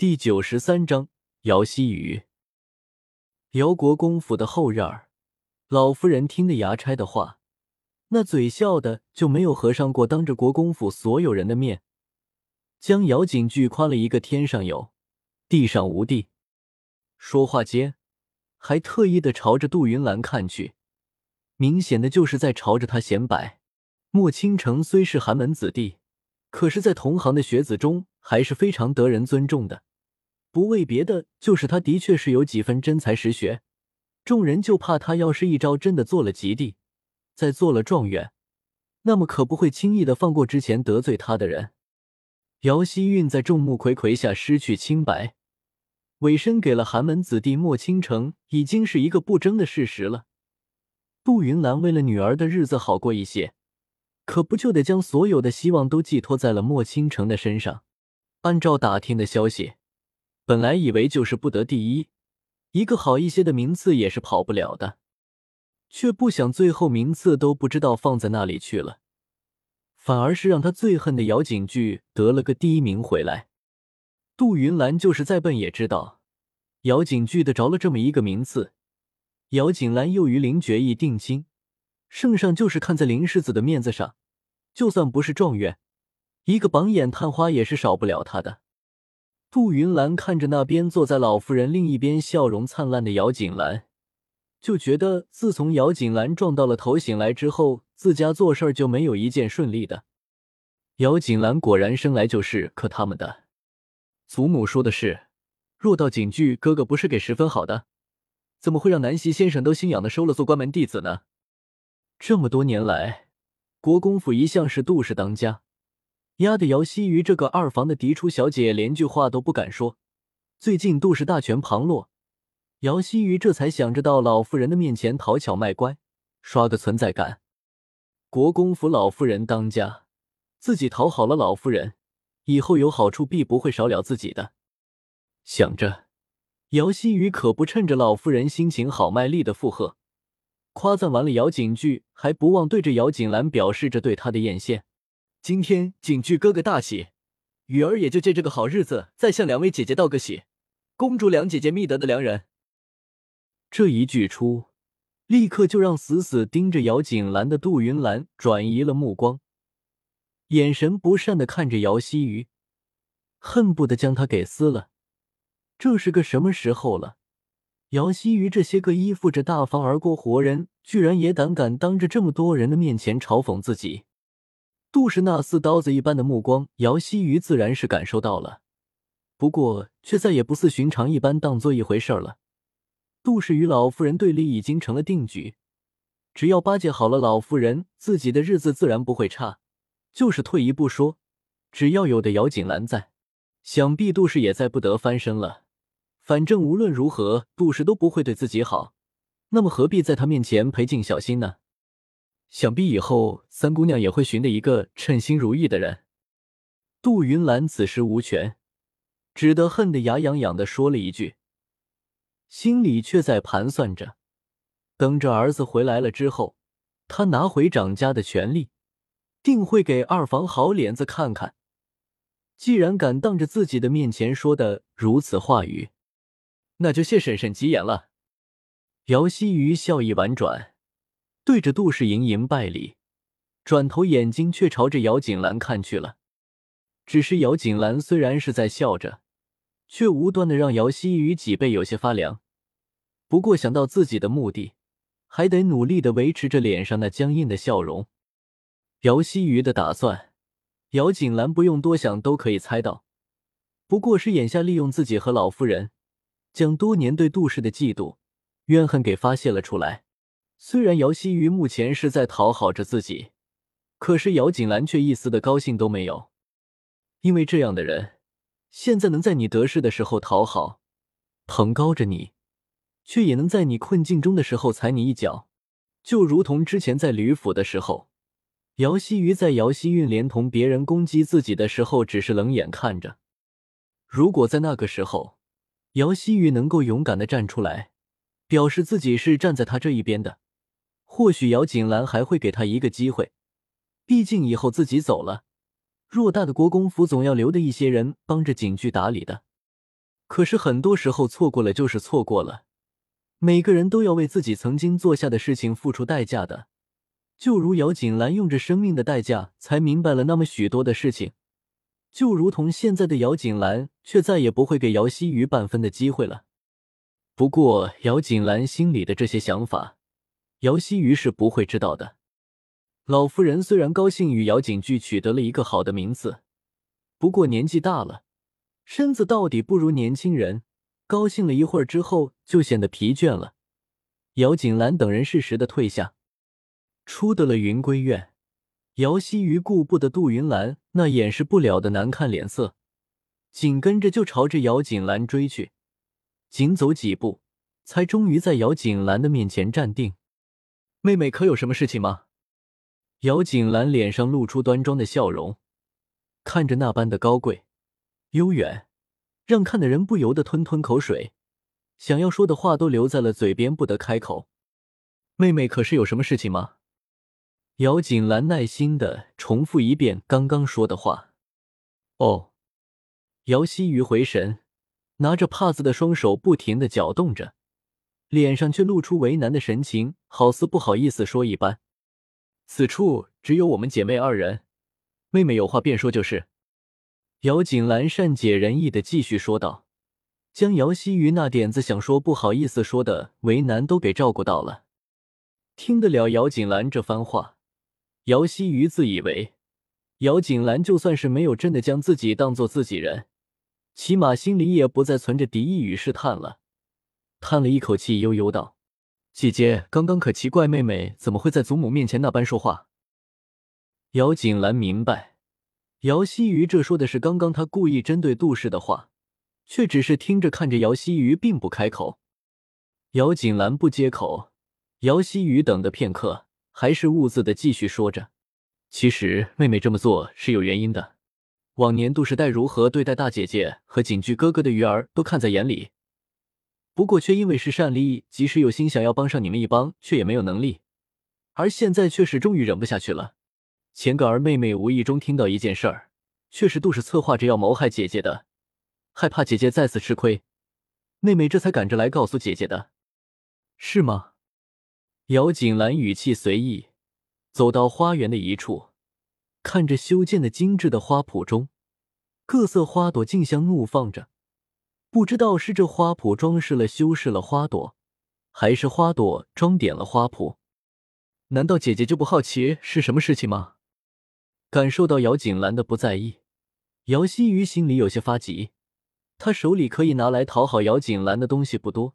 第九十三章姚希雨。姚国公府的后院儿，老夫人听得牙差的话，那嘴笑的就没有合上过，当着国公府所有人的面，将姚景巨夸了一个天上有，地上无地。说话间，还特意的朝着杜云兰看去，明显的就是在朝着他显摆。莫倾城虽是寒门子弟，可是，在同行的学子中还是非常得人尊重的。不为别的，就是他的确是有几分真才实学，众人就怕他要是一朝真的做了及第，再做了状元，那么可不会轻易的放过之前得罪他的人。姚希韵在众目睽睽下失去清白，委身给了寒门子弟莫倾城，已经是一个不争的事实了。杜云兰为了女儿的日子好过一些，可不就得将所有的希望都寄托在了莫倾城的身上？按照打听的消息。本来以为就是不得第一，一个好一些的名次也是跑不了的，却不想最后名次都不知道放在哪里去了，反而是让他最恨的姚景巨得了个第一名回来。杜云兰就是再笨也知道，姚景巨的着了这么一个名次，姚景兰又与林觉意定亲，圣上就是看在林世子的面子上，就算不是状元，一个榜眼探花也是少不了他的。杜云兰看着那边坐在老妇人另一边笑容灿烂的姚锦兰，就觉得自从姚锦兰撞到了头醒来之后，自家做事就没有一件顺利的。姚锦兰果然生来就是克他们的。祖母说的是，若到景句哥哥不是给十分好的，怎么会让南溪先生都心痒的收了做关门弟子呢？这么多年来，国公府一向是杜氏当家。压得姚希瑜这个二房的嫡出小姐连句话都不敢说。最近杜氏大权旁落，姚希瑜这才想着到老妇人的面前讨巧卖乖，刷个存在感。国公府老妇人当家，自己讨好了老妇人，以后有好处必不会少了自己的。想着，姚希瑜可不趁着老妇人心情好，卖力的附和，夸赞完了姚景句，还不忘对着姚景兰表示着对她的艳羡。今天景句哥哥大喜，雨儿也就借这个好日子，再向两位姐姐道个喜。公主两姐姐觅得的良人。这一句出，立刻就让死死盯着姚锦兰的杜云兰转移了目光，眼神不善的看着姚希瑜，恨不得将他给撕了。这是个什么时候了？姚希瑜这些个依附着大方而过活人，居然也胆敢当着这么多人的面前嘲讽自己。杜氏那似刀子一般的目光，姚希瑜自然是感受到了，不过却再也不似寻常一般当做一回事了。杜氏与老妇人对立已经成了定局，只要巴结好了老妇人，自己的日子自然不会差。就是退一步说，只要有的姚锦兰在，想必杜氏也再不得翻身了。反正无论如何，杜氏都不会对自己好，那么何必在他面前赔尽小心呢？想必以后三姑娘也会寻的一个称心如意的人。杜云兰此时无权，只得恨得牙痒痒的说了一句，心里却在盘算着，等着儿子回来了之后，他拿回掌家的权利，定会给二房好脸子看看。既然敢当着自己的面前说的如此话语，那就谢婶婶吉言了。姚希瑜笑意婉转。对着杜氏盈盈拜礼，转头眼睛却朝着姚锦兰看去了。只是姚锦兰虽然是在笑着，却无端的让姚希雨脊背有些发凉。不过想到自己的目的，还得努力的维持着脸上那僵硬的笑容。姚希雨的打算，姚锦兰不用多想都可以猜到，不过是眼下利用自己和老夫人，将多年对杜氏的嫉妒、怨恨给发泄了出来。虽然姚希瑜目前是在讨好着自己，可是姚锦兰却一丝的高兴都没有。因为这样的人，现在能在你得势的时候讨好、捧高着你，却也能在你困境中的时候踩你一脚。就如同之前在吕府的时候，姚希瑜在姚希韵连同别人攻击自己的时候，只是冷眼看着。如果在那个时候，姚希瑜能够勇敢的站出来，表示自己是站在他这一边的。或许姚锦兰还会给他一个机会，毕竟以后自己走了，偌大的国公府总要留的一些人帮着景剧打理的。可是很多时候错过了就是错过了，每个人都要为自己曾经做下的事情付出代价的。就如姚锦兰用着生命的代价才明白了那么许多的事情，就如同现在的姚锦兰却再也不会给姚希瑜半分的机会了。不过，姚锦兰心里的这些想法，姚希瑜是不会知道的。老夫人虽然高兴与姚锦剧取得了一个好的名次，不过年纪大了，身子到底不如年轻人。高兴了一会儿之后，就显得疲倦了。姚景兰等人适时的退下。出得了云归院，姚希瑜顾不得杜云兰那掩饰不了的难看脸色，紧跟着就朝着姚景兰追去。紧走几步，才终于在姚景兰的面前站定。妹妹可有什么事情吗？姚锦兰脸上露出端庄的笑容，看着那般的高贵、悠远，让看的人不由得吞吞口水，想要说的话都留在了嘴边，不得开口。妹妹可是有什么事情吗？姚锦兰耐心的重复一遍刚刚说的话。哦，姚希瑜回神，拿着帕子的双手不停的搅动着，脸上却露出为难的神情，好似不好意思说一般。此处只有我们姐妹二人，妹妹有话便说就是。姚锦兰善解人意的继续说道，将姚希瑜那点子想说不好意思说的为难都给照顾到了。听得了姚锦兰这番话。姚希瑜自以为，姚锦兰就算是没有真的将自己当做自己人，起码心里也不再存着敌意与试探了。叹了一口气，悠悠道：“姐姐刚刚可奇怪，妹妹怎么会在祖母面前那般说话？”姚锦兰明白，姚希瑜这说的是刚刚他故意针对杜氏的话，却只是听着看着姚希瑜，并不开口。姚锦兰不接口，姚希瑜等的片刻。还是兀自的继续说着，其实妹妹这么做是有原因的。往年杜氏代如何对待大姐姐和锦居哥哥的鱼儿都看在眼里，不过却因为是善利，即使有心想要帮上你们一帮，却也没有能力。而现在却是终于忍不下去了。前个儿妹妹无意中听到一件事儿，却是杜氏策划着要谋害姐姐的，害怕姐姐再次吃亏，妹妹这才赶着来告诉姐姐的，是吗？姚锦兰语气随意，走到花园的一处，看着修建的精致的花圃中，各色花朵竞相怒放着。不知道是这花圃装饰了、修饰了花朵，还是花朵装点了花圃。难道姐姐就不好奇是什么事情吗？感受到姚锦兰的不在意，姚希瑜心里有些发急。他手里可以拿来讨好姚锦兰的东西不多。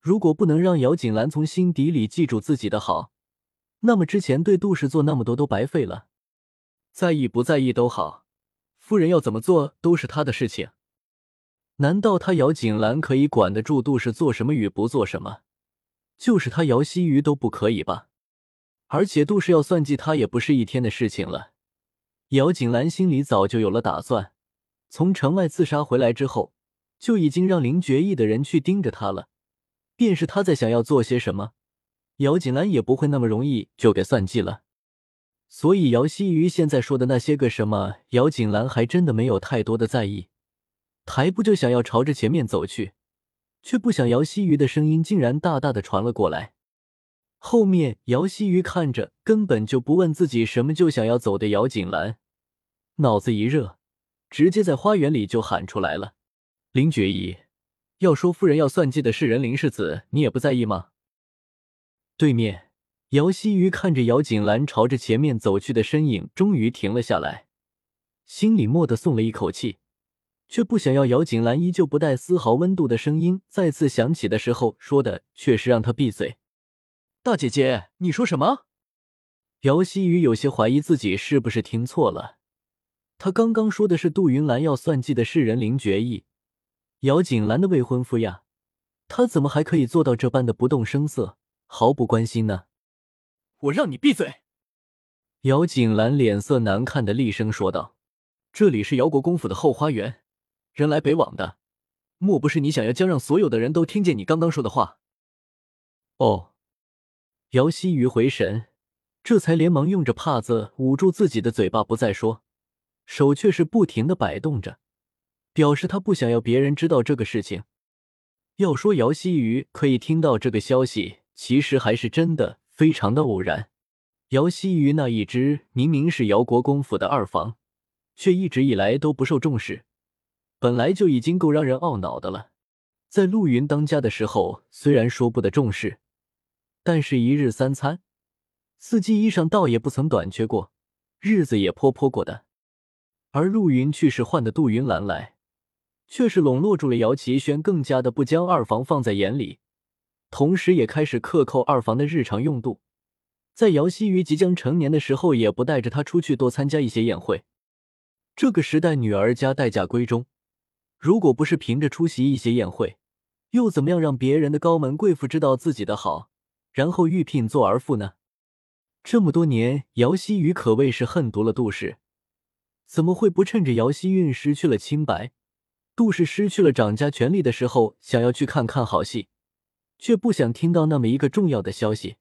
如果不能让姚锦兰从心底里记住自己的好，那么之前对杜氏做那么多都白费了。在意不在意都好，夫人要怎么做都是她的事情。难道他姚锦兰可以管得住杜氏做什么与不做什么？就是他姚希瑜都不可以吧？而且杜氏要算计他也不是一天的事情了。姚锦兰心里早就有了打算，从城外自杀回来之后，就已经让林觉义的人去盯着他了。便是他在想要做些什么，姚锦兰也不会那么容易就给算计了。所以姚希瑜现在说的那些个什么，姚锦兰还真的没有太多的在意。抬步就想要朝着前面走去，却不想姚希瑜的声音竟然大大的传了过来。后面姚希瑜看着根本就不问自己什么就想要走的姚锦兰，脑子一热，直接在花园里就喊出来了：“林觉意。”要说夫人要算计的是人林世子，你也不在意吗？对面，姚希瑜看着姚锦兰朝着前面走去的身影，终于停了下来，心里蓦地松了一口气，却不想要姚锦兰依旧不带丝毫温度的声音再次响起的时候说的，却是让他闭嘴。大姐姐，你说什么？姚希雨有些怀疑自己是不是听错了，他刚刚说的是杜云兰要算计的是人灵决意。姚锦兰的未婚夫呀，他怎么还可以做到这般的不动声色，毫不关心呢？我让你闭嘴！姚锦兰脸色难看的厉声说道：“这里是姚国公府的后花园，人来北往的，莫不是你想要将让所有的人都听见你刚刚说的话？”哦，姚希瑜回神，这才连忙用着帕子捂住自己的嘴巴，不再说，手却是不停的摆动着。表示他不想要别人知道这个事情。要说姚希瑜可以听到这个消息，其实还是真的非常的偶然。姚希瑜那一只明明是姚国公府的二房，却一直以来都不受重视，本来就已经够让人懊恼的了。在陆云当家的时候，虽然说不得重视，但是一日三餐、四季衣裳倒也不曾短缺过，日子也颇颇过的。而陆云去世换的杜云兰来，却是笼络住了姚齐轩，更加的不将二房放在眼里，同时也开始克扣二房的日常用度。在姚希瑜即将成年的时候，也不带着他出去多参加一些宴会。这个时代，女儿家待嫁闺中，如果不是凭着出席一些宴会，又怎么样让别人的高门贵妇知道自己的好，然后预聘做儿妇呢？这么多年，姚希雨可谓是恨毒了杜氏，怎么会不趁着姚希韵失去了清白，杜氏失去了掌家权力的时候，想要去看看好戏，却不想听到那么一个重要的消息？